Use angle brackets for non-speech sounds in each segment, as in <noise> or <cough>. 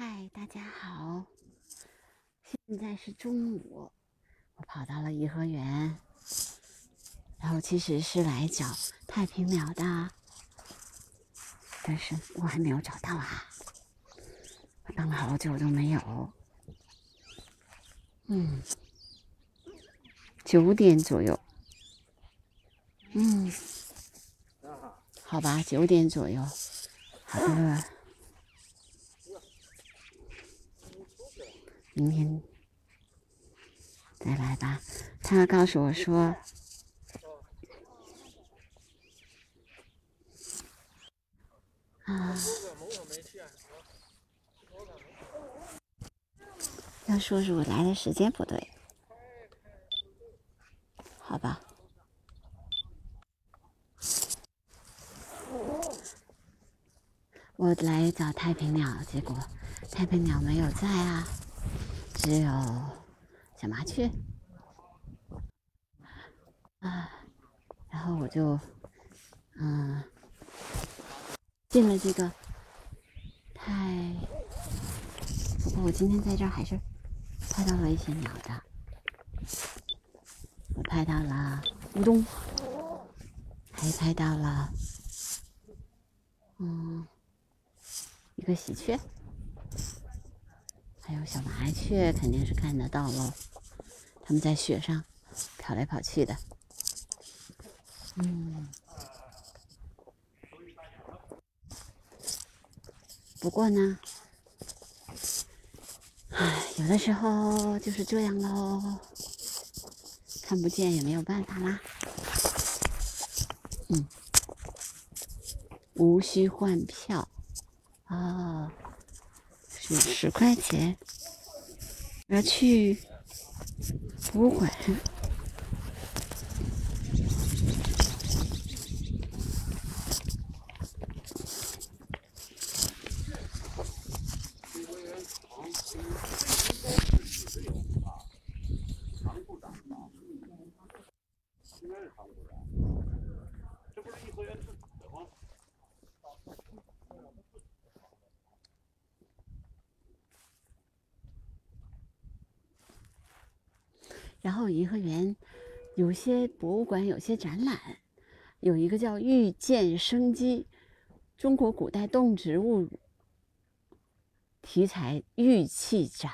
嗨，大家好，现在是中午，我跑到了颐和园，然后其实是来找太平鸟的，但是我还没有找到啊，我等了好久都没有，嗯，九点左右，嗯，好吧，九点左右，好的。明天再来吧。他告诉我说，啊，要说是我来的时间不对，好吧。我来找太平鸟，结果太平鸟没有在啊。只有小麻雀。啊，然后我就嗯进了这个太，不过我今天在这儿还是拍到了一些鸟的，我拍到了乌冬，还拍到了嗯一个喜鹊。还有小麻雀肯定是看得到喽，它们在雪上跑来跑去的。嗯，不过呢，唉，有的时候就是这样喽，看不见也没有办法啦。嗯，无需换票啊。十块钱，我要去博物馆。然后颐和园有些博物馆，有些展览，有一个叫“遇见生机”中国古代动植物题材玉器展，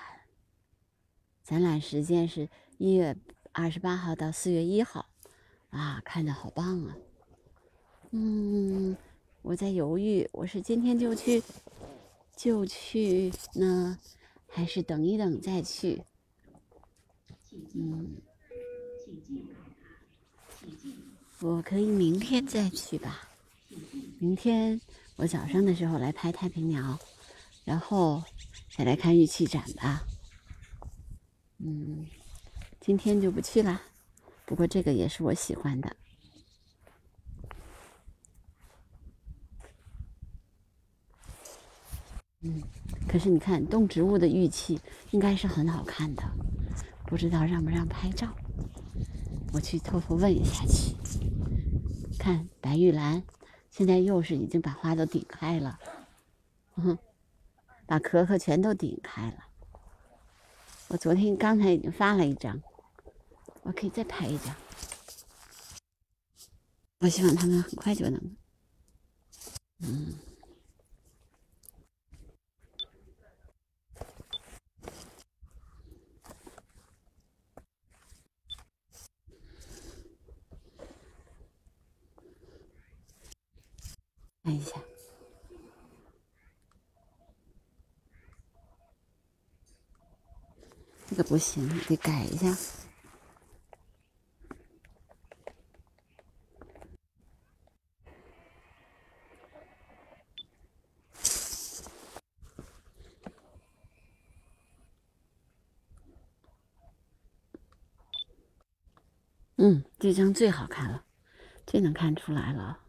展览时间是一月二十八号到四月一号，啊，看着好棒啊！嗯，我在犹豫，我是今天就去就去呢，还是等一等再去？嗯，我可以明天再去吧。明天我早上的时候来拍太平鸟，然后再来看玉器展吧。嗯，今天就不去了。不过这个也是我喜欢的。嗯，可是你看动植物的玉器应该是很好看的。不知道让不让拍照，我去偷偷问一下去。看白玉兰，现在又是已经把花都顶开了，嗯，把壳壳全都顶开了。我昨天刚才已经发了一张，我可以再拍一张。我希望他们很快就能，嗯。一下，这个不行，得改一下。嗯，这张最好看了，最能看出来了。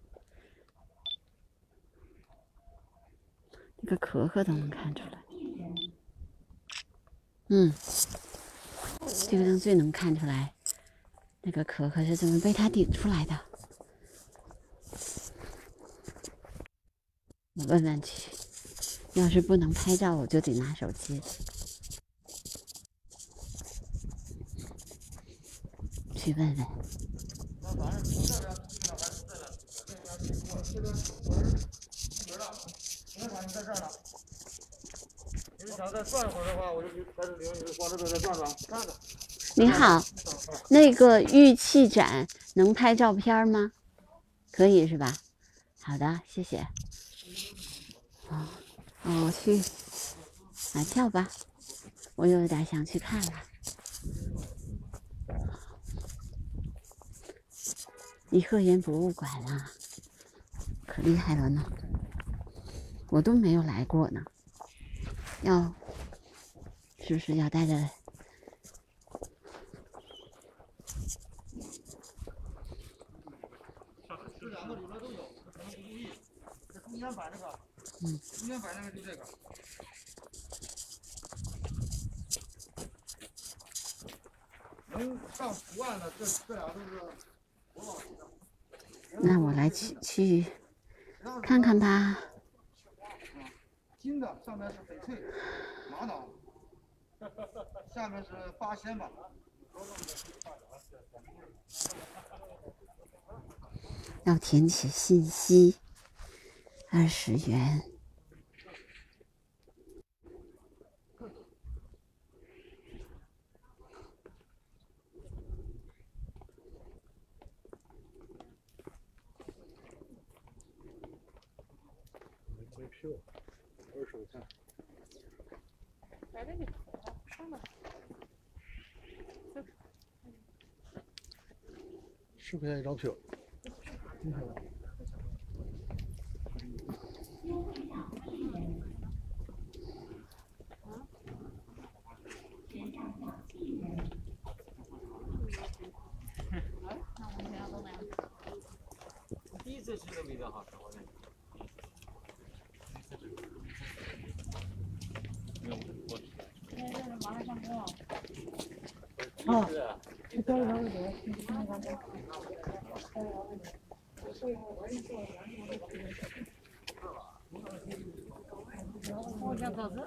个壳壳都能看出来，嗯，这个张最能看出来，那个壳壳是怎么被它顶出来的？我问问去，要是不能拍照，我就得拿手机。去问问。转一会儿的话，我就在这领你往这边再转转，看看。你好，那个玉器展能拍照片吗？可以是吧？好的，谢谢。哦，我去买票吧，我有点想去看了。颐和园博物馆啊，可厉害了呢，我都没有来过呢。要是不是要带着？这两个里面都有，可能不注意。这中间摆那个，嗯，中间摆那个就这个。能上图案的，这这俩都是国宝级的。那我来去去看看吧。金的上面是翡翠、玛瑙，<laughs> 下面是八仙吧。要填写信息，二十元。十块钱一张票。第一次吃都比较好吃。哦，去交流会得，去那个那个。我想搞这。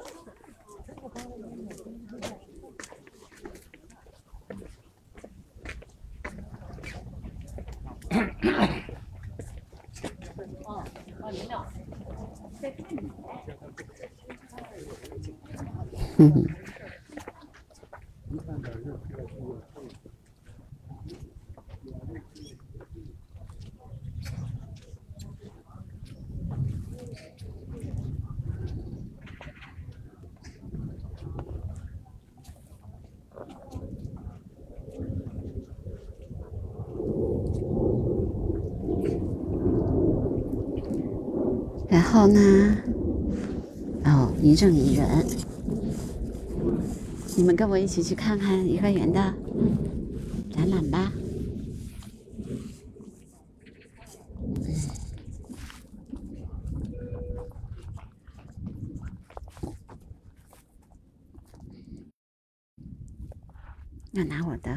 然后呢？哦，一正一人，你们跟我一起去看看颐和园的展览吧。要拿我的，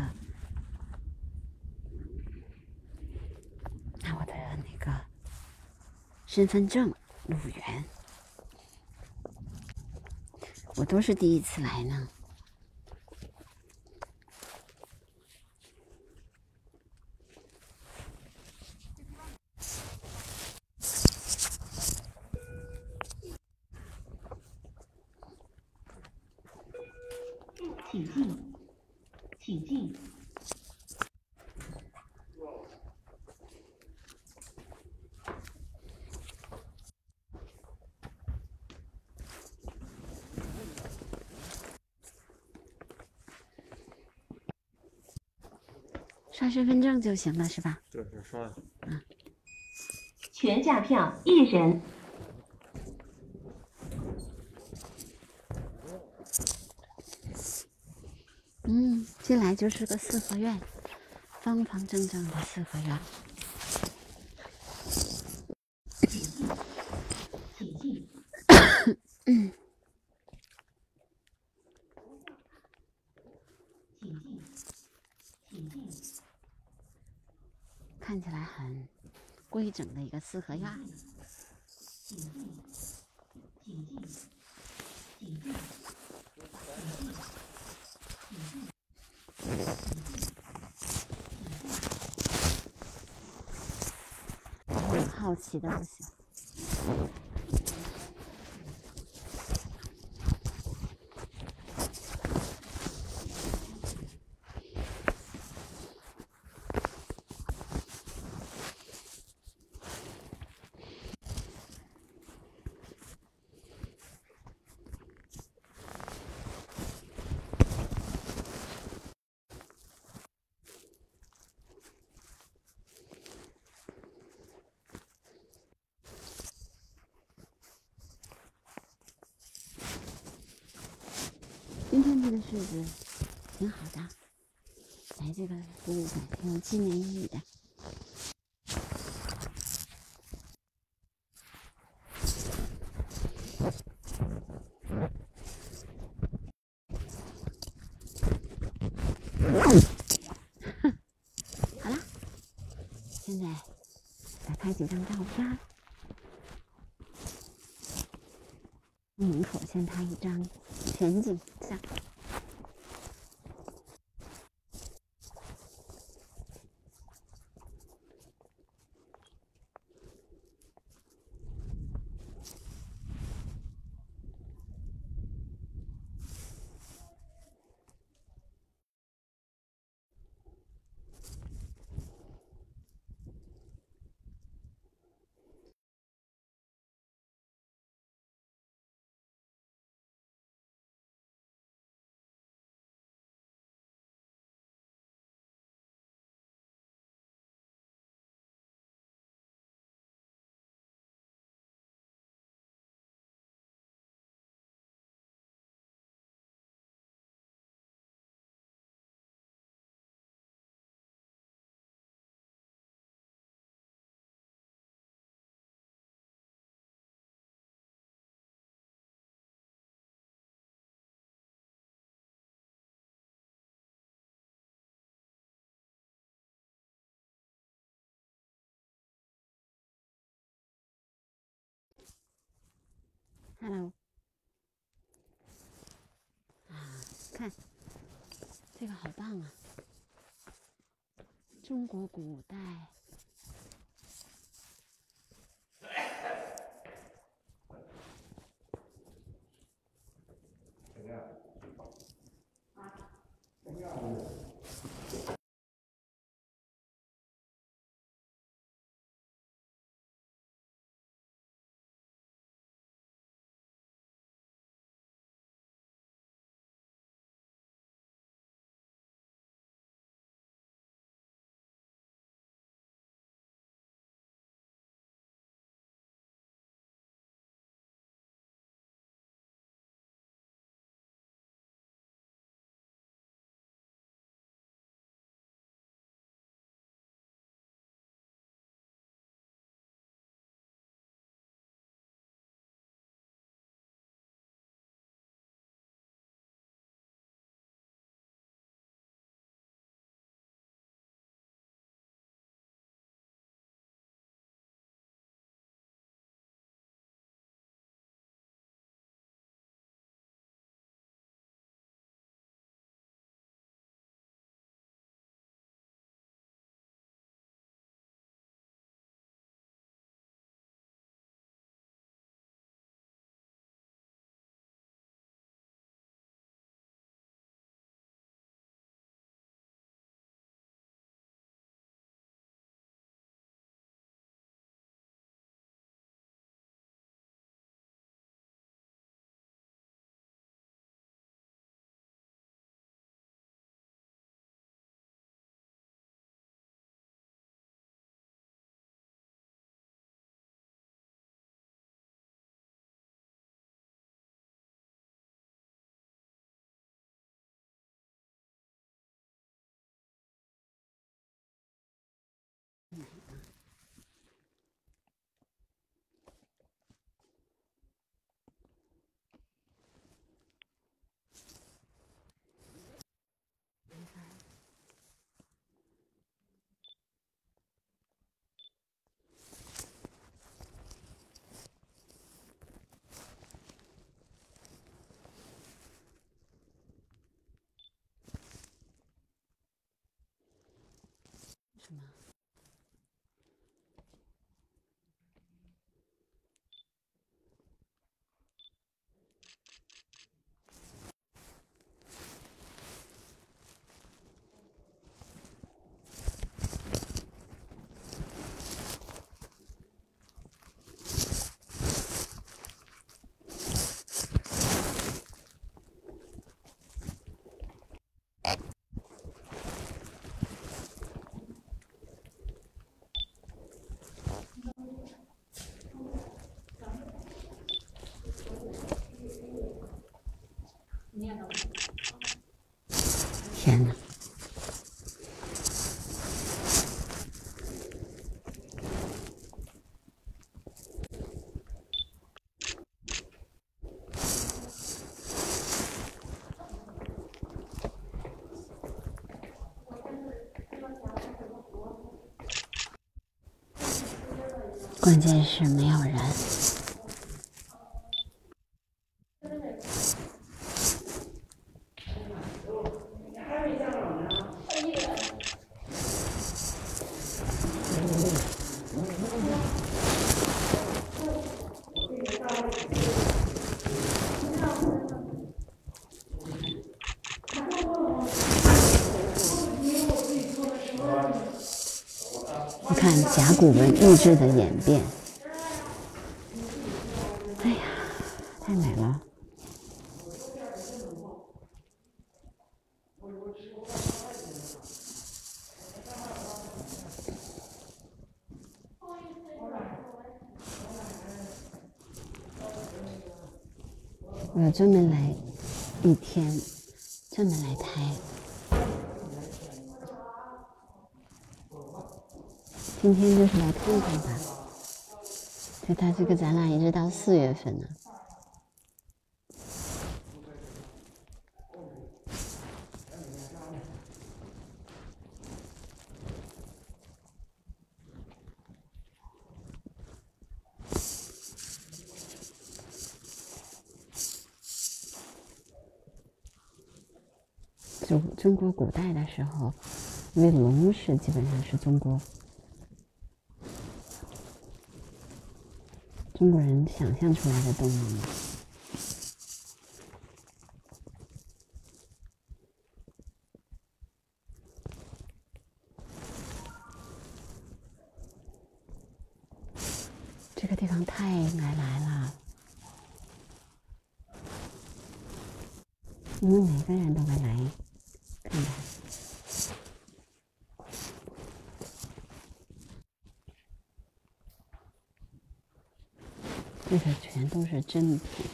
拿我的那个身份证。鲁园，我都是第一次来呢。请进，请进。刷身份证就行了，是吧？对，刷。嗯。全价票一人。嗯，进来就是个四合院，方方正正的四合院。四合院儿。好奇的不行。日子挺好的，来这个博物馆挺有纪念意义的。好了，现在再拍几张照片。门口先拍一张全景相。Hello，啊，看这个好棒啊！中国古代。天哪！关键是没有人。古文意志的演变，哎呀，太美了！我专门来一天，专门来拍。今天就是来看看吧，就他这个展览一直到四月份呢。中中国古代的时候，因为龙是基本上是中国。中国人想象出来的动物，吗个地方太难来了，因为每个人都会来看看。这个全都是真品，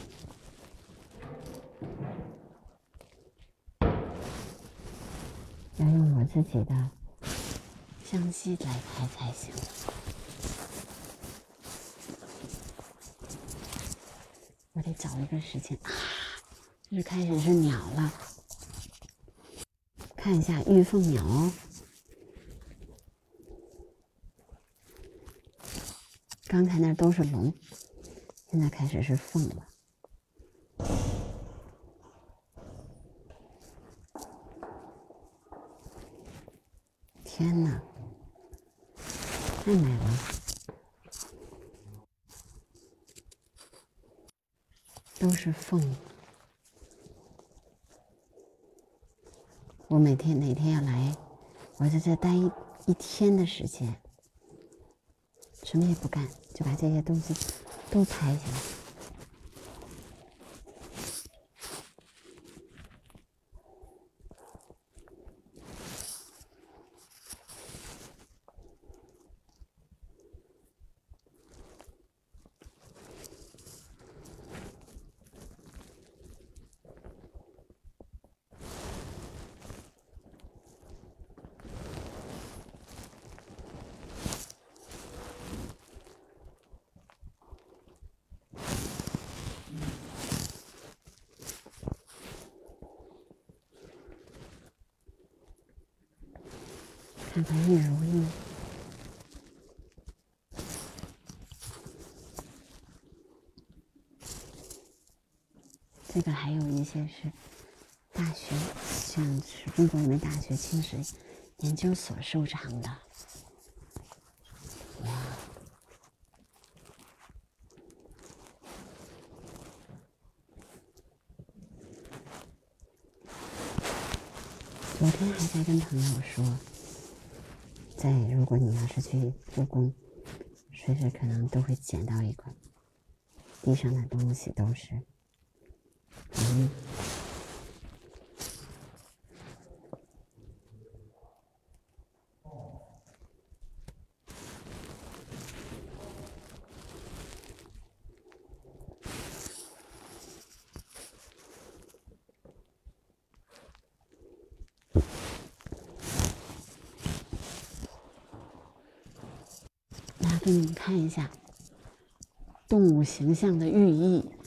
要用我自己的相机来拍才行。我得找一个时间啊，就是开始是鸟了，看一下玉凤鸟哦。刚才那都是龙。现在开始是凤了，天哪，太美了，都是凤。我每天哪天要来，我在这待一一天的时间，什么也不干，就把这些东西。都拍一下。看看玉如意，这个这是大学，像是中国人民大学清水研究所收藏的。哇！昨天还在跟朋友说。在，如果你要是去故宫，随时可能都会捡到一块，地上的东西都是，嗯来给你们看一下动物形象的寓意。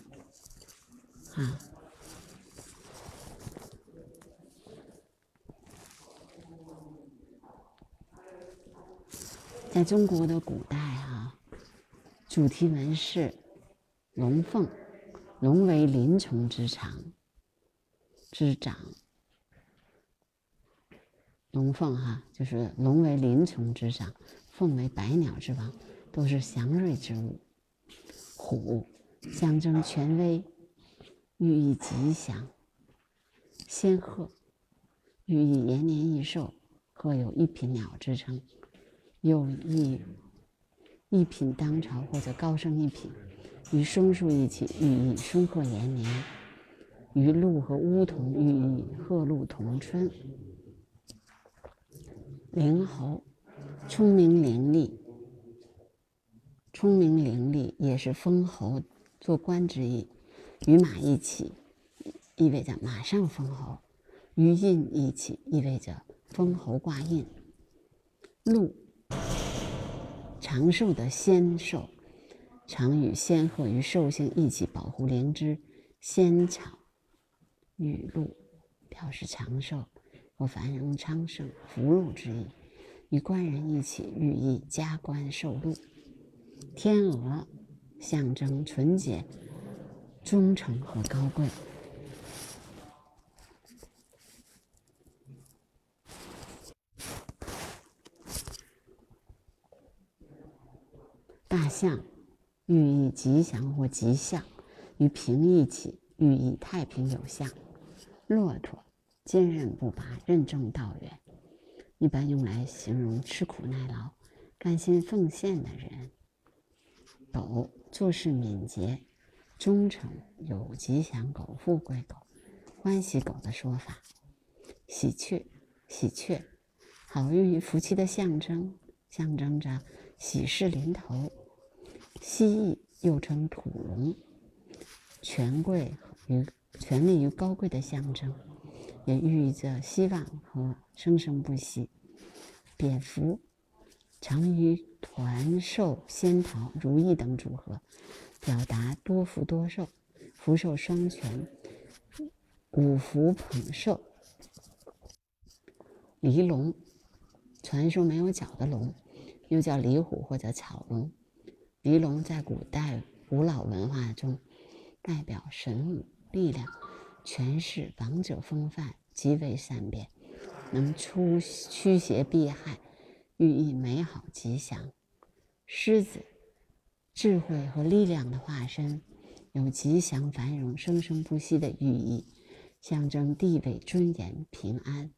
在中国的古代啊，主题纹饰龙凤，龙为鳞虫之长之长，龙凤哈就是龙为鳞虫之长，凤为百鸟之王，都是祥瑞之物。虎象征权威，寓意吉祥；仙鹤寓意延年益寿，鹤有一品鸟之称。有意一品当朝或者高升一品，与松树一起寓意松鹤延年，与鹿和乌同寓意鹤鹿同春。灵猴聪明伶俐，聪明伶俐也是封侯做官之意，与马一起意味着马上封侯，与印一起意味着封侯挂印。鹿。长寿的仙兽，常与仙鹤与兽性一起保护灵芝。仙草、雨露，表示长寿和繁荣昌盛、福禄之意。与官人一起，寓意加官受禄。天鹅，象征纯洁、忠诚和高贵。大象寓意吉祥或吉祥，与平一起寓意太平有象。骆驼坚韧不拔、任重道远，一般用来形容吃苦耐劳、甘心奉献的人。狗做事敏捷、忠诚，有吉祥狗、富贵狗、欢喜狗的说法。喜鹊，喜鹊好运与福气的象征，象征着喜事临头。蜥蜴又称土龙，权贵与权力与高贵的象征，也寓意着希望和生生不息。蝙蝠常与团寿、仙桃、如意等组合，表达多福多寿、福寿双全、五福捧寿。离龙，传说没有脚的龙，又叫离虎或者草龙。离龙在古代古老文化中代表神武、力量、权势、王者风范，极为善变，能出驱邪避害，寓意美好吉祥。狮子，智慧和力量的化身，有吉祥繁荣、生生不息的寓意，象征地位、尊严、平安。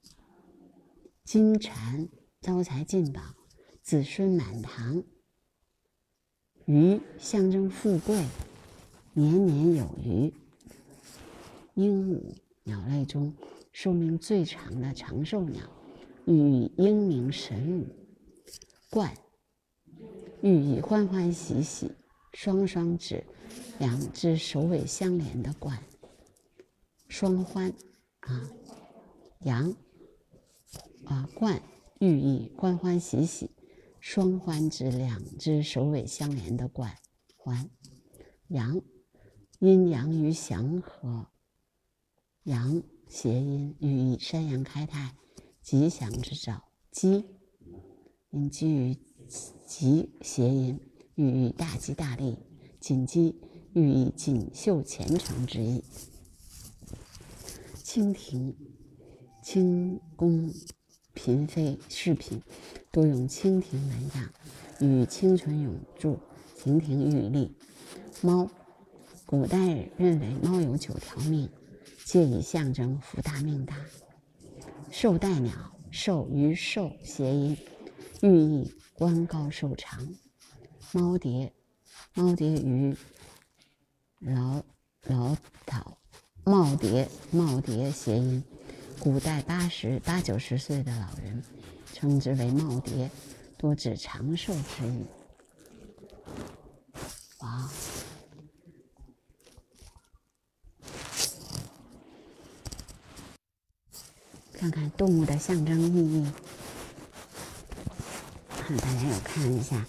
金蝉，招财进宝，子孙满堂。鱼象征富贵，年年有余。鹦鹉，鸟类中寿命最长的长寿鸟，寓意英明神武。冠，寓意欢欢喜喜。双双指两只首尾相连的冠。双欢，啊，羊，啊，冠，寓意欢欢喜喜。双欢指两只首尾相连的冠环，阳，阴阳与祥和，阳谐音寓意山阳开泰、吉祥之兆。鸡，因基于吉谐音，寓意大吉大利。锦鸡寓意锦绣前程之意。蜻蜓，清宫嫔妃饰品。多用蜻蜓纹样，与清纯永驻、亭亭玉立。猫，古代认为猫有九条命，借以象征福大命大。寿带鸟，寿与寿谐音，寓意官高寿长。猫蝶，猫蝶与老老讨，耄耋耄耋谐音，古代八十八九十岁的老人。称之为耄耋，多指长寿之意。哇！看看动物的象征意义，看大家有看一下，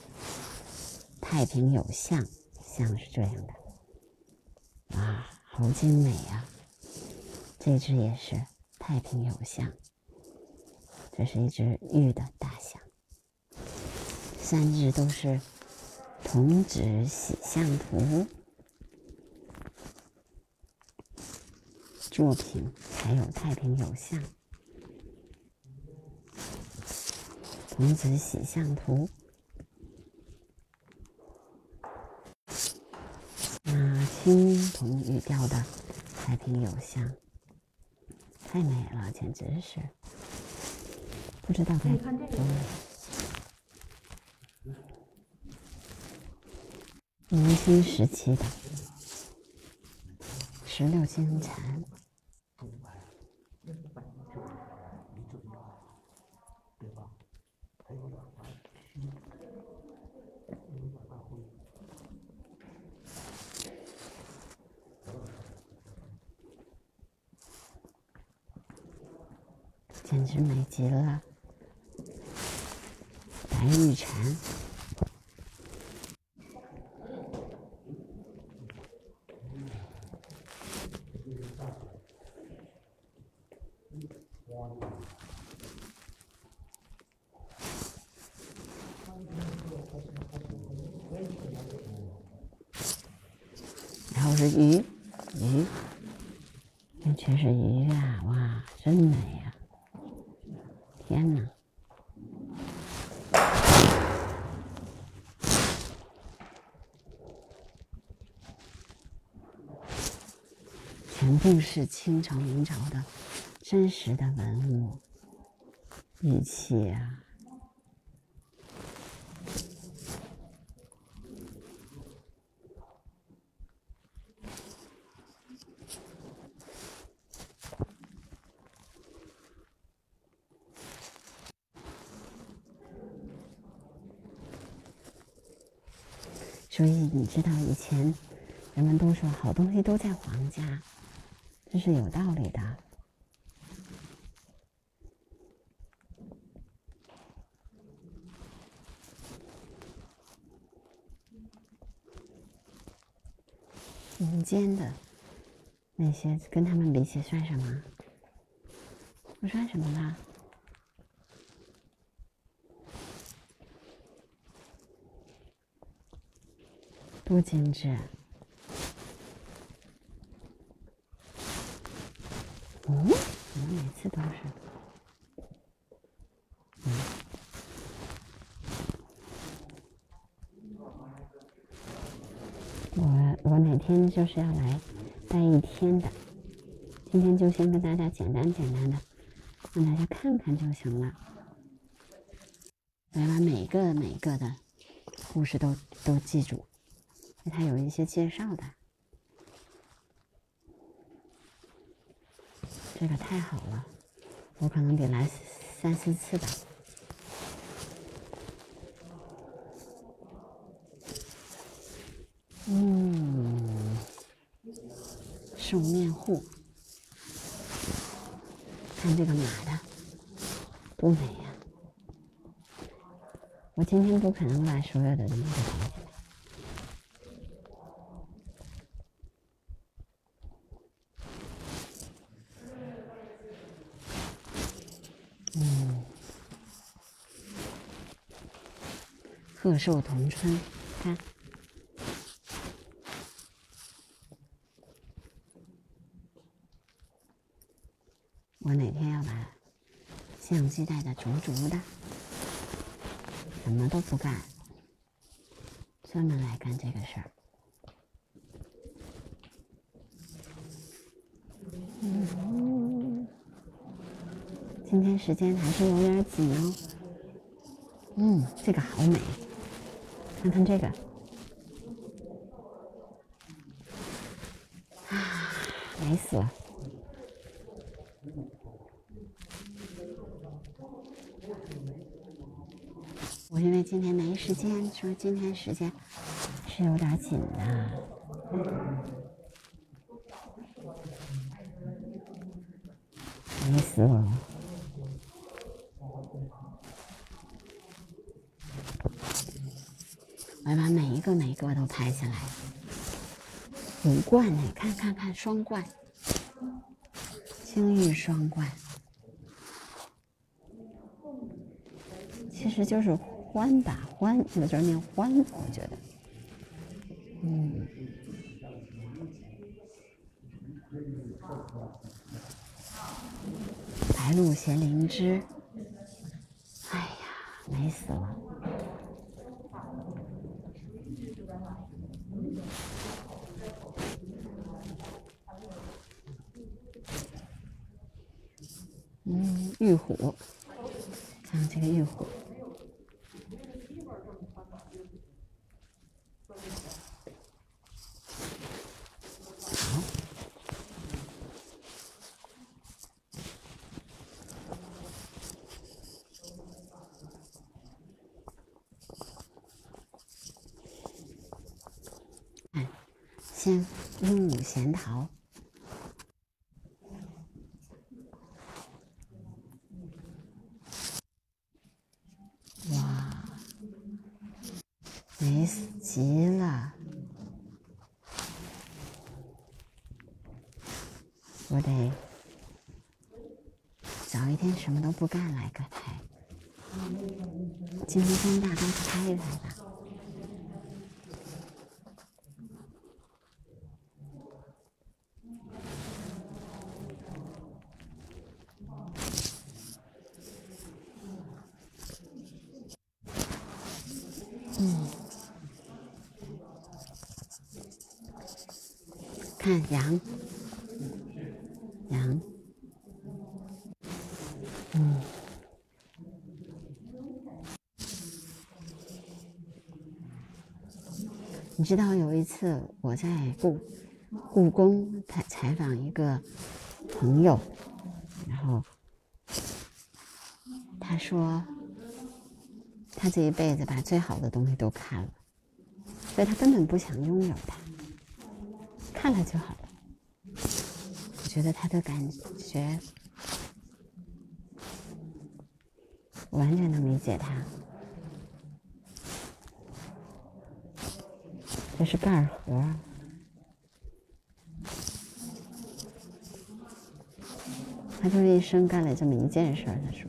太平有象，象是这样的，哇，好精美啊！这只也是太平有象，这是一只玉的大象。三只都是童子喜相图作品，还有太平有象。童子喜相图，那青铜玉雕的太平有象，太美了，简直是不知道该多美。明清时期的石榴金蝉。简直美极了，白玉蝉，然后是鱼，鱼，这全是鱼啊！哇，真美呀！天哪！全部是清朝、明朝的真实的文物玉器啊！所以你知道，以前人们都说好东西都在皇家，这是有道理的。民间的那些跟他们比起算什么？不算什么啦。多精致！哦，怎么每次都是？嗯，我我哪天就是要来待一天的，今天就先跟大家简单简单的让大家看看就行了，来把每个每个的故事都都记住。它有一些介绍的，这个太好了，我可能得来三四次吧。嗯，兽面户，看这个马的，多美呀！我今天不可能把所有的东西都。贺寿同春，看，我哪天要把相机带的足足的，什么都不干，专门来干这个事儿。嗯，今天时间还是有点紧哦。嗯，这个好美。看看这个，啊，美死了！我因为今天没时间，说今天时间是有点紧的，美死我了。我要把每一个每一个都拍下来。五冠呢？看看看，双冠，青玉双冠，其实就是欢吧，欢，有字念欢，我觉得，嗯。白鹿衔灵芝，哎呀，美死了！嗯，玉虎，看这个玉虎。先鹦鹉衔桃，哇，美死极了！我得找一天什么都不干来个拍，今天跟大哥拍一拍吧。看，羊，嗯，你知道有一次我在故故宫采采访一个朋友，然后他说他这一辈子把最好的东西都看了，所以他根本不想拥有它。看了就好了。我觉得他的感觉，完全能理解他。这是盖盒。他就是一生干了这么一件事儿。他说：“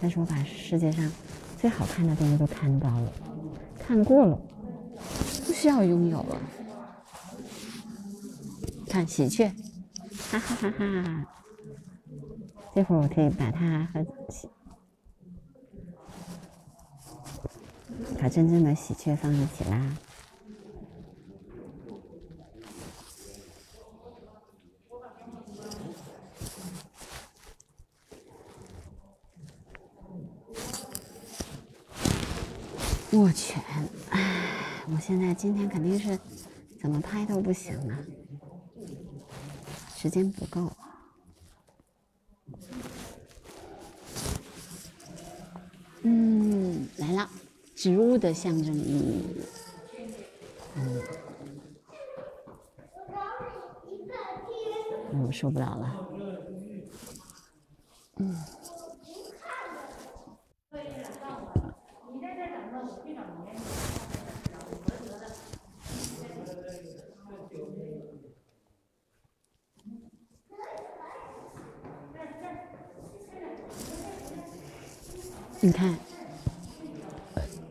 但是我把世界上最好看的东西都看到了，看过了，不需要拥有了。”看喜鹊，哈哈哈哈！这会儿我可以把它和喜，把真正的喜鹊放一起啦。全，唉，我现在今天肯定是怎么拍都不行了。时间不够。嗯，来了，植物的象征意义。嗯，我受不了了。你看，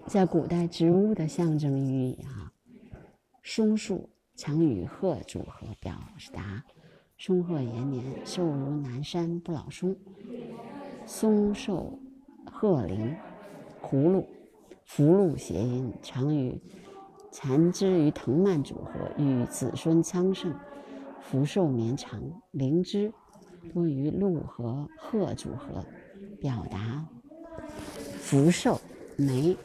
在古代植物的象征寓意义哈，松树常与鹤组合，表达松鹤延年，寿如南山不老松。松寿鹤龄，葫芦福禄谐音，常与残枝与藤蔓组合，与子孙昌盛、福寿绵长。灵芝多与鹿和鹤组合，表达。福寿眉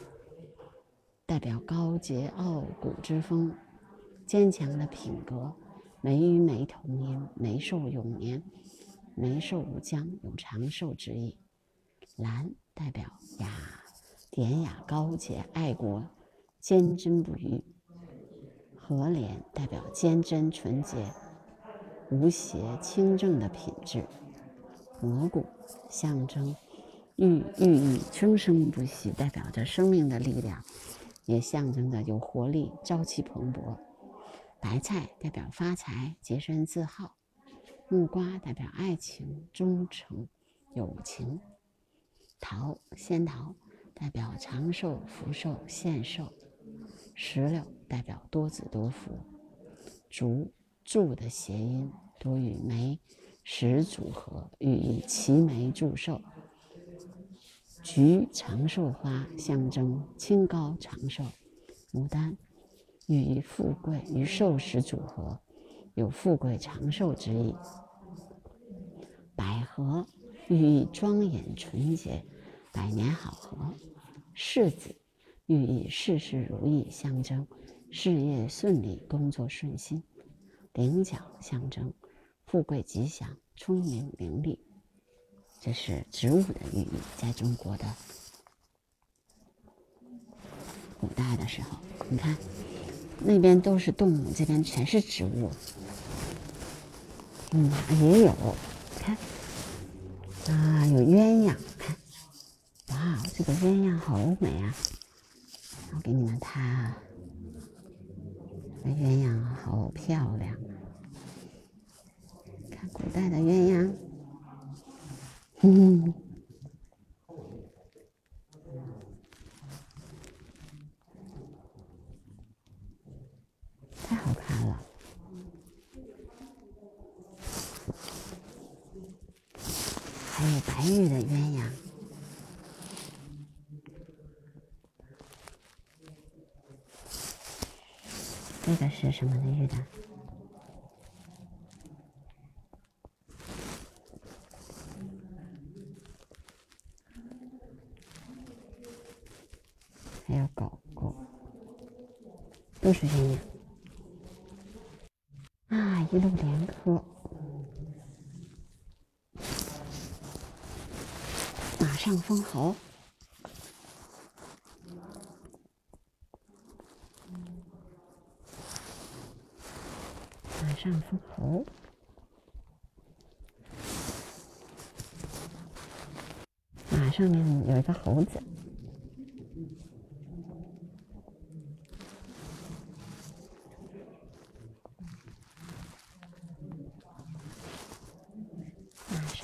代表高洁傲骨之风，坚强的品格。眉与眉同音，眉寿永年，眉寿无疆，有长寿之意。兰代表雅典雅高洁爱国，坚贞不渝。和莲代表坚贞纯洁，无邪清正的品质。蘑菇象征。寓寓意生生不息，代表着生命的力量，也象征着有活力、朝气蓬勃。白菜代表发财、洁身自好；木瓜代表爱情、忠诚、友情；桃，仙桃代表长寿、福寿、献寿；石榴代表多子多福；竹，祝的谐音多与梅、石组合，寓意齐眉祝寿。菊长寿花象征清高长寿，牡丹寓意富贵与寿石组合，有富贵长寿之意。百合寓意庄严纯洁，百年好合。柿子寓意事事如意，象征事业顺利，工作顺心。菱角象征富贵吉祥，聪明伶俐。这是植物的寓意，在中国的古代的时候，你看那边都是动物，这边全是植物。嗯，也有，看啊，有鸳鸯，看，哇，这个鸳鸯好美啊！我给你们看，这鸳鸯好漂亮，看古代的鸳鸯。嗯，太好看了，还有白玉的鸳鸯，这个是什么的玉的？还有狗狗，都是鸳鸯啊！一路连科，马上封侯，马上封侯，马上面有一个猴子。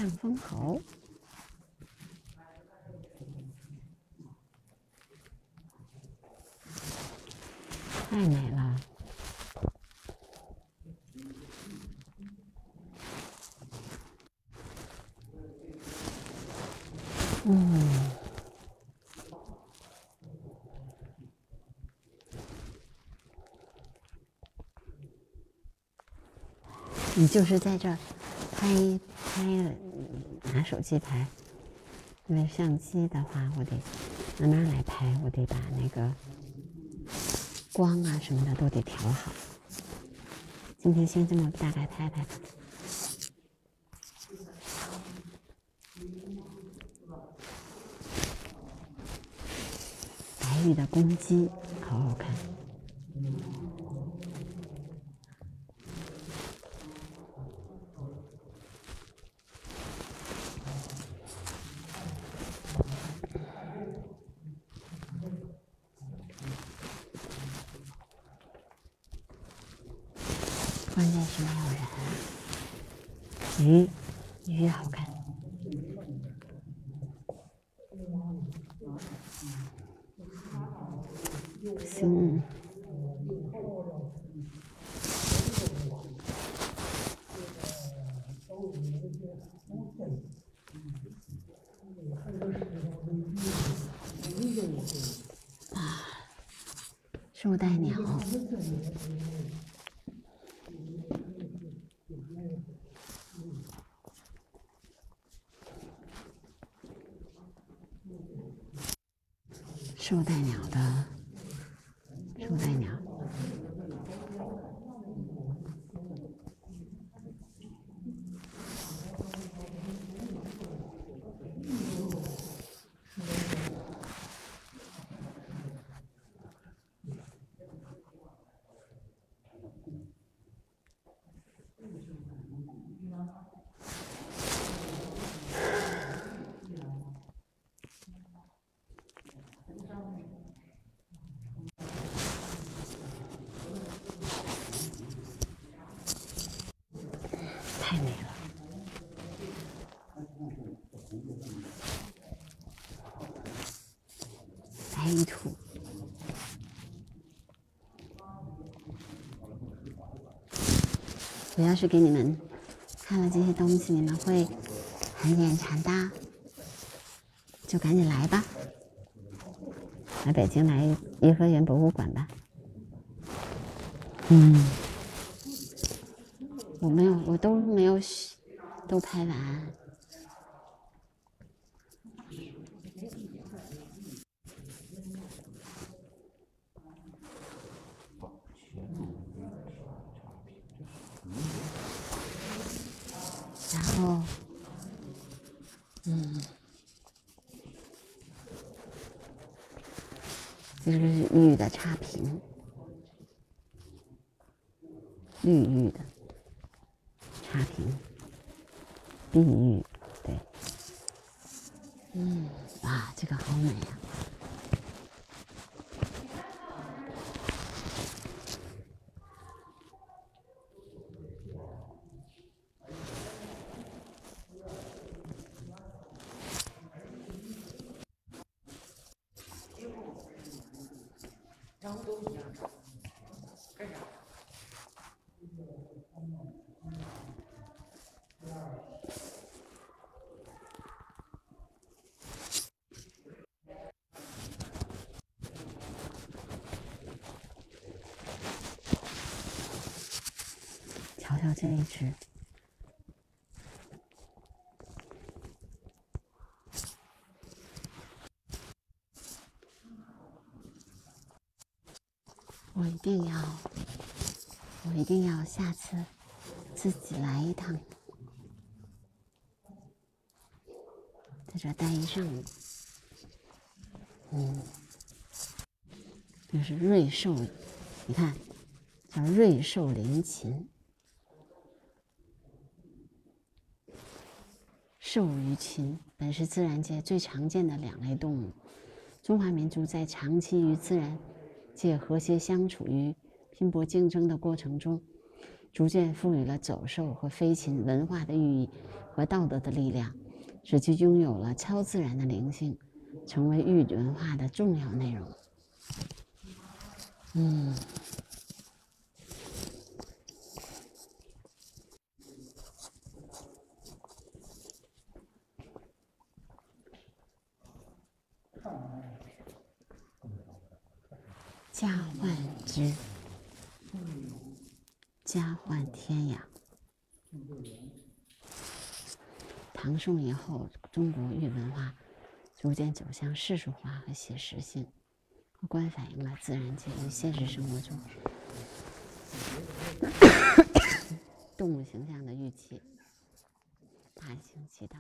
上封侯，太美了。嗯，你就是在这拍拍了。拿手机拍，因为相机的话，我得慢慢来拍，我得把那个光啊什么的都得调好。今天先这么大概拍拍吧。白玉的公鸡，好好看。关键是没有人，鱼鱼好看，行。啊，树袋鸟。树袋鸟地图，我要是给你们看了这些东西，你们会很眼馋的，就赶紧来吧，来北京来颐和园博物馆吧。嗯，我没有，我都没有都拍完。然后，嗯，这是玉的差评，绿玉的差评，碧玉，对，嗯，哇，这个好美呀！瞧瞧这一只。我一定要，我一定要下次自己来一趟，在这待一上午。嗯，这是瑞兽，你看，叫瑞兽灵禽，兽与禽本是自然界最常见的两类动物。中华民族在长期与自然。借和谐相处于拼搏竞争的过程中，逐渐赋予了走兽和飞禽文化的寓意和道德的力量，使其拥有了超自然的灵性，成为玉文化的重要内容。嗯。家幻之，家幻天养。唐宋以后，中国玉文化逐渐走向世俗化和写实性，客观反映了自然界与现实生活中 <coughs> 动物形象的玉器。大行其道，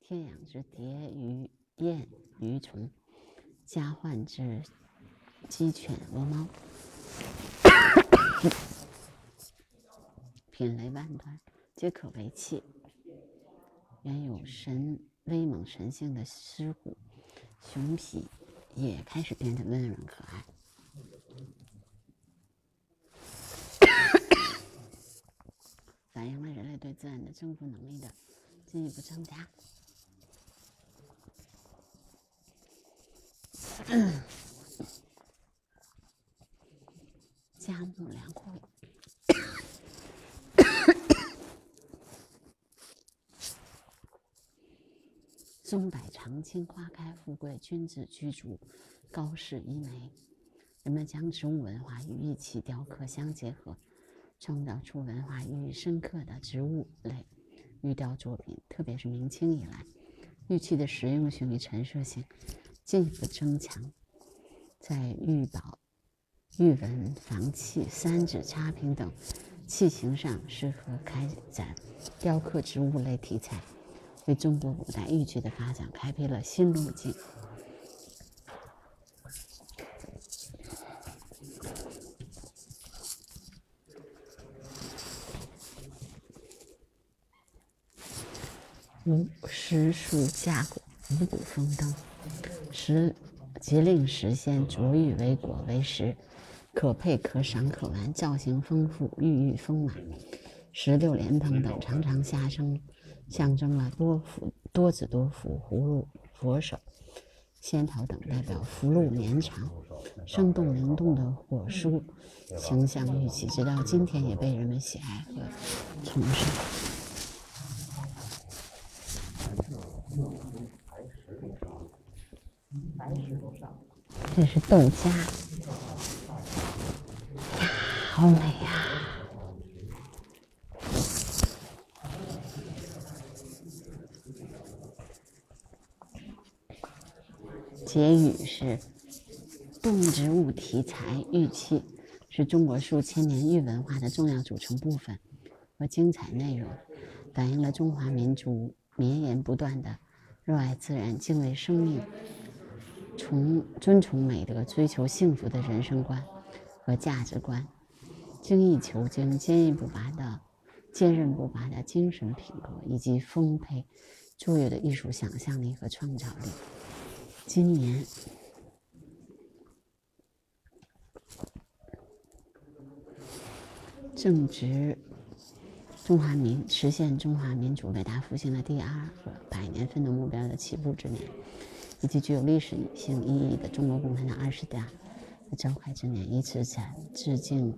天养之蝶、鱼、燕、鱼虫，家换之。鸡犬鹅猫，<coughs> 品类万端，皆可为器。原有神威猛神性的狮虎、熊罴，也开始变得温润可爱，<coughs> 反映了人类对自然的征服能力的进一步增加。<coughs> 佳木良松柏常青花开，富贵君子居住，高士一枚。人们将植物文化与玉器雕刻相结合，创造出文化寓意深刻的植物类玉雕作品。特别是明清以来，玉器的实用性与陈设性进一步增强，在玉宝。玉纹、房器、三指插屏等器型上，适合开展雕刻植物类题材，为中国古代玉器的发展开辟了新路径。五十数架骨，五谷丰登，时即令时先着玉为果为食。可配、可赏、可玩，造型丰富，玉玉丰满。石榴莲蓬等常常下生，象征了多福多子多福、葫芦佛手。仙桃等代表福禄绵长、生动灵动的果蔬，形象玉器，直到今天也被人们喜爱和崇尚。这是豆荚，呀，好美呀！结语是：动植物题材玉器是中国数千年玉文化的重要组成部分和精彩内容，反映了中华民族绵延不断的热爱自然、敬畏生命、崇尊崇美德、追求幸福的人生观和价值观，精益求精、坚韧不拔的坚韧不拔的精神品格，以及丰沛卓越的艺术想象力和创造力。今年正值中华民实现中华民族伟大复兴的第二个百年奋斗目标的起步之年，以及具有历史性意义的中国共产党二十大的召开之年，以此展致敬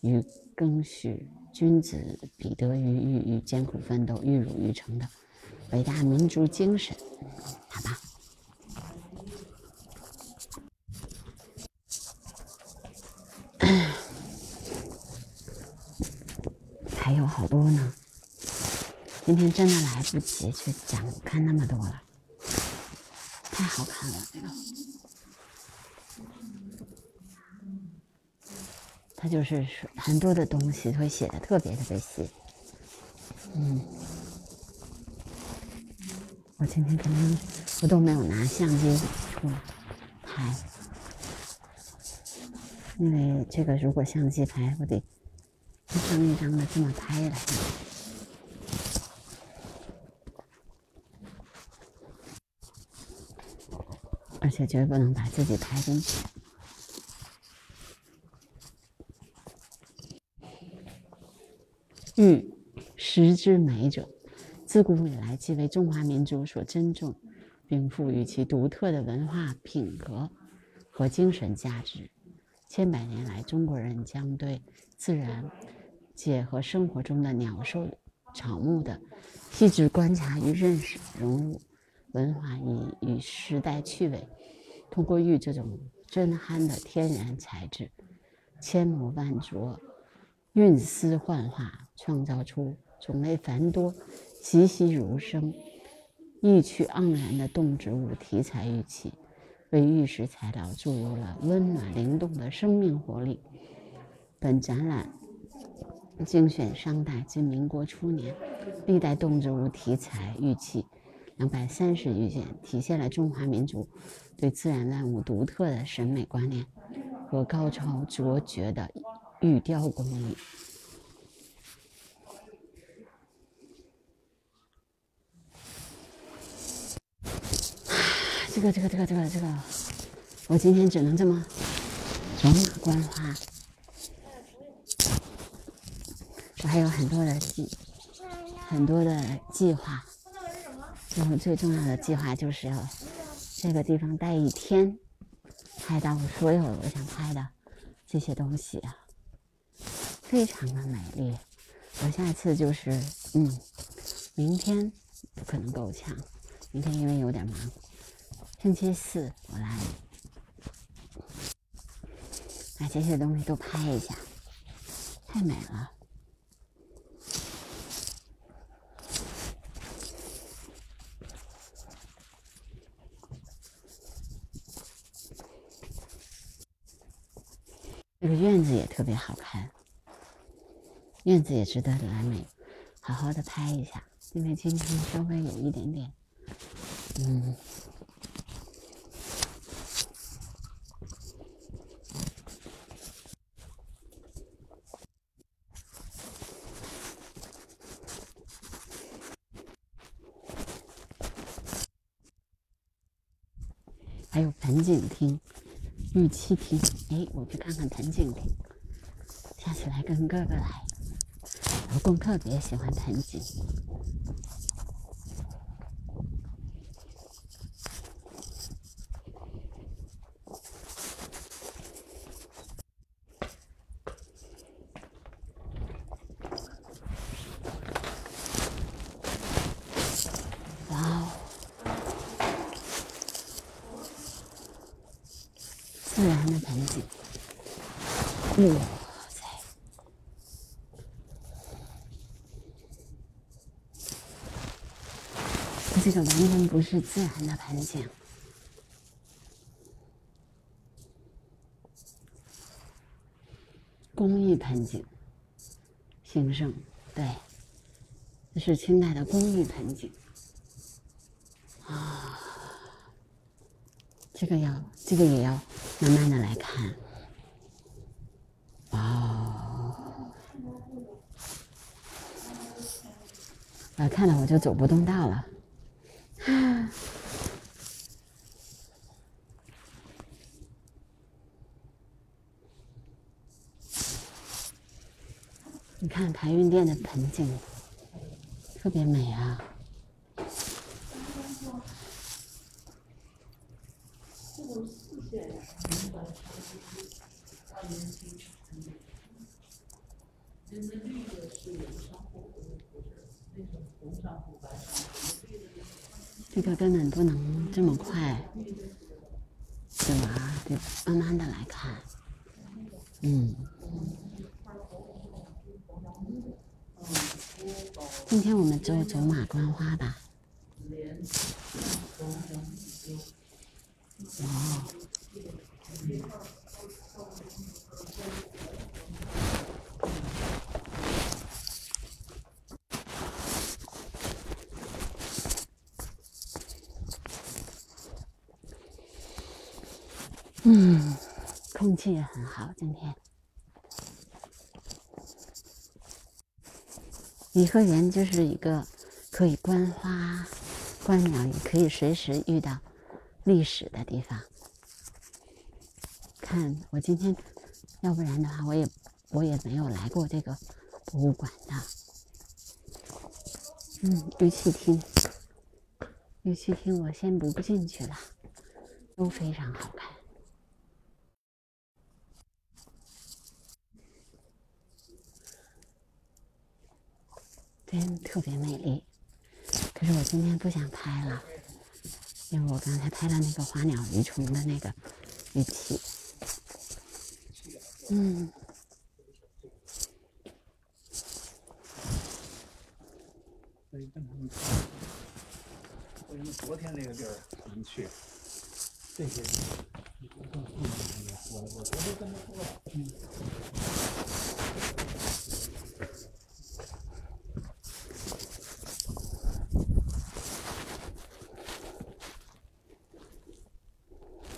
与更许君子彼得于欲与艰苦奋斗、玉汝于成的伟大民族精神，好吧？多呢，今天真的来不及去讲看那么多了，太好看了这个，它就是很多的东西会写的特别特别细，嗯，我今天可能我都没有拿相机出来拍，因为这个如果相机拍，我得。一张一张的这么拍来，而且绝不能把自己拍进去。玉，石之美者，自古以来即为中华民族所珍重，并赋予其独特的文化品格和精神价值。千百年来，中国人将对自然。界和生活中的鸟兽草木的细致观察与认识，融入文化意义与时代趣味，通过玉这种真憨的天然材质，千磨万琢，运丝幻化，创造出种类繁多、栩栩如生、意趣盎然的动植物题材玉器，为玉石材料注入了温暖灵动的生命活力。本展览。精选商代至民国初年历代动植物题材玉器两百三十余件，体现了中华民族对自然万物独特的审美观念和高超卓绝的玉雕工艺。这个这个这个这个这个，我今天只能这么走马观花。还有很多的计，很多的计划。最后最重要的计划就是要这个地方待一天，拍到我所有我想拍的这些东西啊，非常的美丽。我下次就是，嗯，明天可能够呛，明天因为有点忙。星期四我来把这些东西都拍一下，太美了。这个院子也特别好看，院子也值得来美，好好的拍一下。因为今天稍微有一点点，嗯，还有盆景厅。玉器厅，哎，我去看看盆景厅。下次来跟哥哥来，老公特别喜欢盆景。哇哦！自然的盆景，哇塞！这个完全不是自然的盆景，工艺盆景，兴盛，对，这是清代的工艺盆景。啊，这个要，这个也要慢慢的来看。哇哦！啊，看了我就走不动道了。你看排云殿的盆景，特别美啊！这个根本不能这么快，对吧？得慢慢的来看。嗯。今天我们就走马观花吧。哇。嗯，空气也很好，今天。颐和园就是一个可以观花、观鸟，也可以随时遇到历史的地方。看我今天，要不然的话，我也我也没有来过这个博物馆的。嗯，乐器厅，乐器厅我先不进去了，都非常好特别美丽，可是我今天不想拍了，因为我刚才拍了那个花鸟鱼虫的那个玉器。嗯。为什么昨天那个地儿能去？这些我我昨天跟他说了，嗯。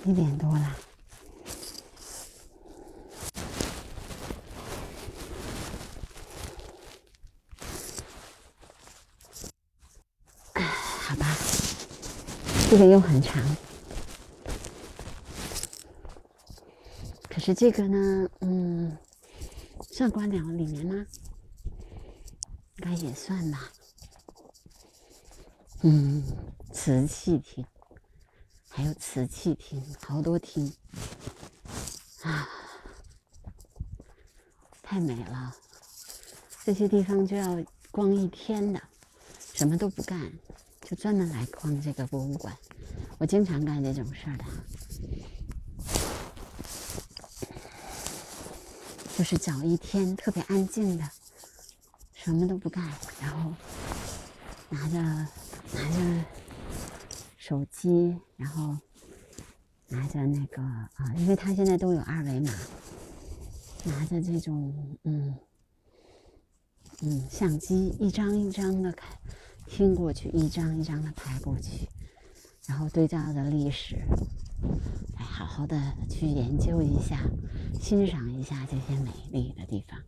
一点多了，好吧，这个又很长，可是这个呢，嗯，算观鸟里面吗？应该也算吧，嗯，瓷器厅。还有瓷器厅，好多厅啊，太美了！这些地方就要逛一天的，什么都不干，就专门来逛这个博物馆。我经常干这种事儿的，就是找一天特别安静的，什么都不干，然后拿着拿着。手机，然后拿着那个啊，因为他现在都有二维码，拿着这种嗯嗯相机，一张一张的看，听过去，一张一张的拍过去，然后对照着历史，来好好的去研究一下，欣赏一下这些美丽的地方。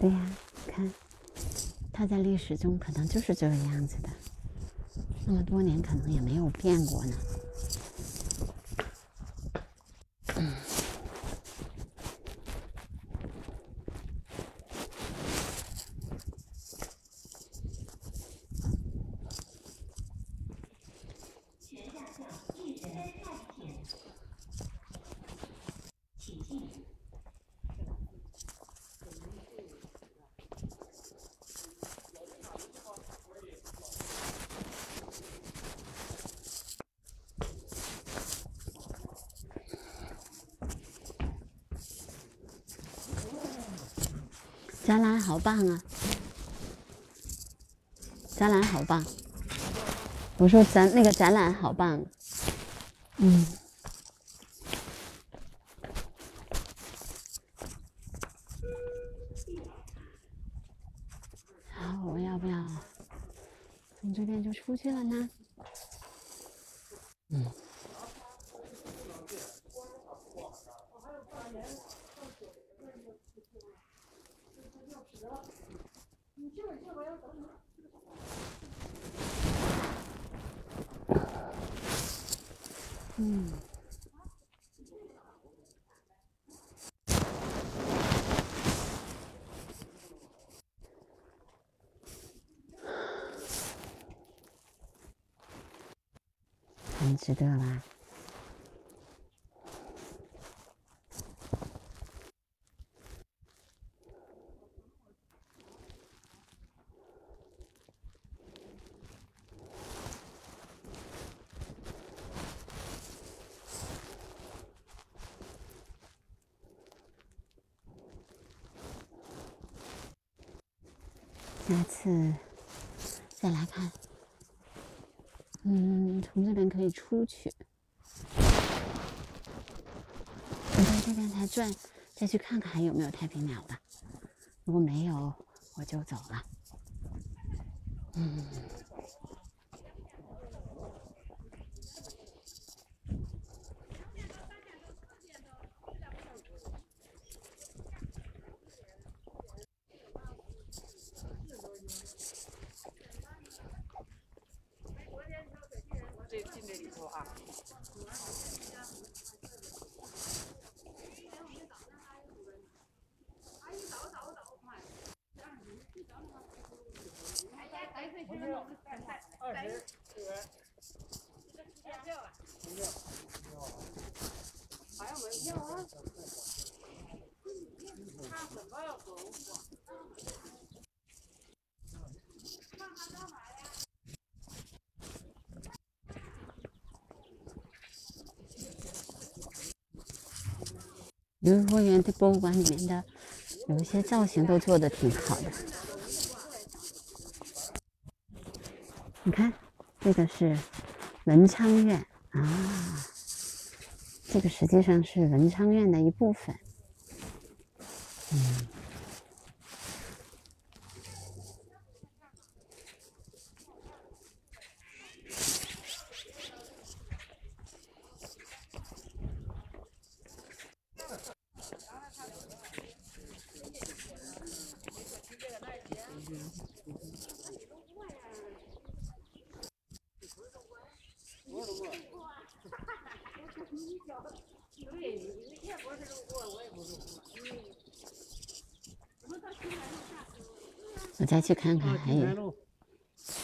对呀，看，它在历史中可能就是这个样子的，那么多年可能也没有变过呢。展览好棒啊！展览好棒！我说展那个展览好棒，嗯。好，我要不要从这边就出去了呢？嗯。嗯。很值得吧？下次再来看，嗯，从这边可出去，我在这边再转，再去看看还有没有太平鸟吧。如果没有，我就走了。嗯。游乐园的博物馆里面的有一些造型都做的挺好的。你看，这个是文昌院啊，这个实际上是文昌院的一部分。嗯。我再去看看，还有。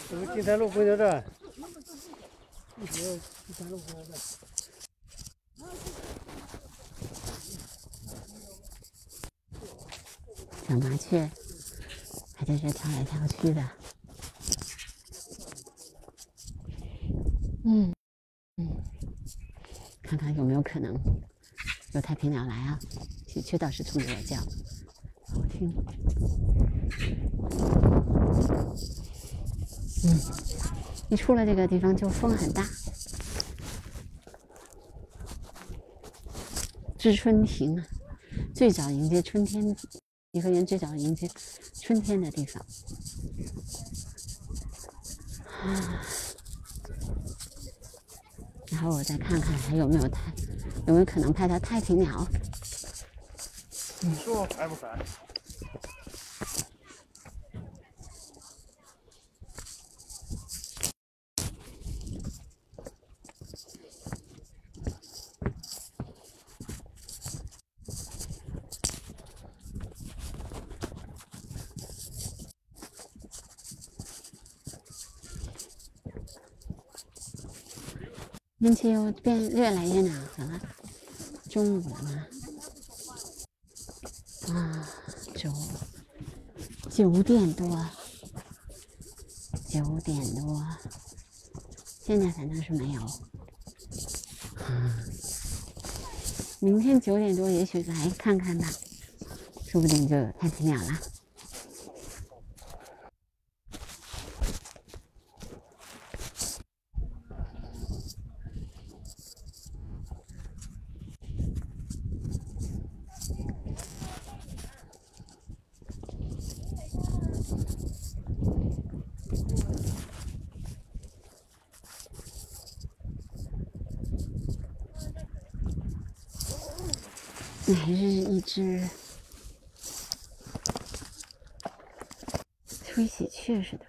这个金山路回到这。一条金山路回到这。小麻雀还在这跳来跳去的。嗯嗯，看看有没有可能有太平鸟来啊？喜鹊倒是冲着我叫，好听。嗯，一出了这个地方就风很大。知春亭啊，最早迎接春天，颐和园最早迎接春天的地方。啊，然后我再看看还有没有太，有没有可能拍到太平鸟？你说烦不烦？天气又变越来越暖和了，中午了吗？啊，九九点多，九点多，现在反正是没有。明天九点多也许来看看吧，说不定就有太平鸟了。每日一只吹喜鹊似的，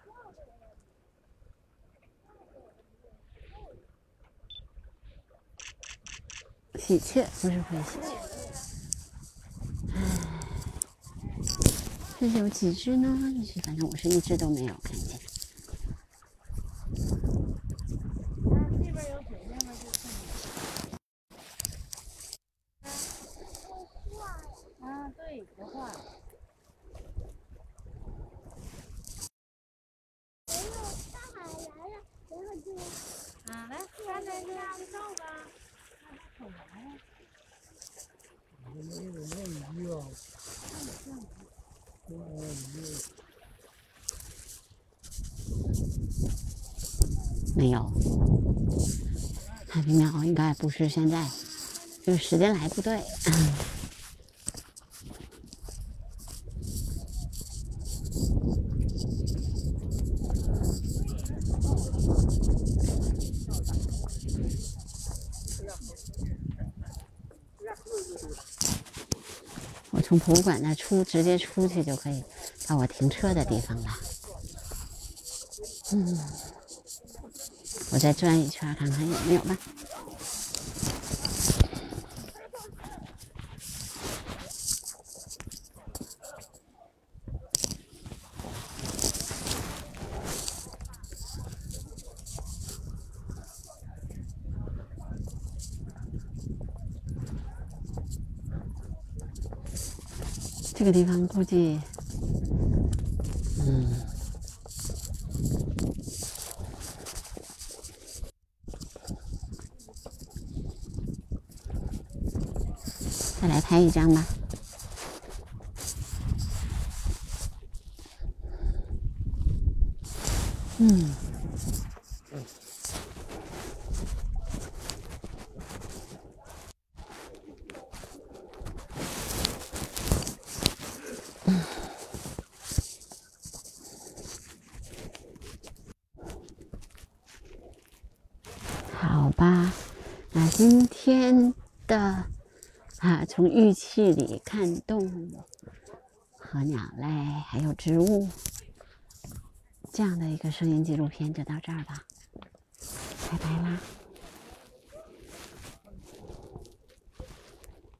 喜鹊不是灰喜鹊。唉，这有几只呢？反正我是一只都没有看见。对，的话。大海来了，然后就啊，来，咱来这介绍吧。没有那鱼啊，没有，太平鸟应该不是现在，就是时间来不对。我从博物馆那出，直接出去就可以到我停车的地方了。嗯，我再转一圈看看有没有吧。这个地方估计，嗯，再来拍一张吧。嗯。好吧，那今天的啊，从玉器里看动物和鸟类，还有植物这样的一这个声音纪录片就到这儿吧，拜拜啦。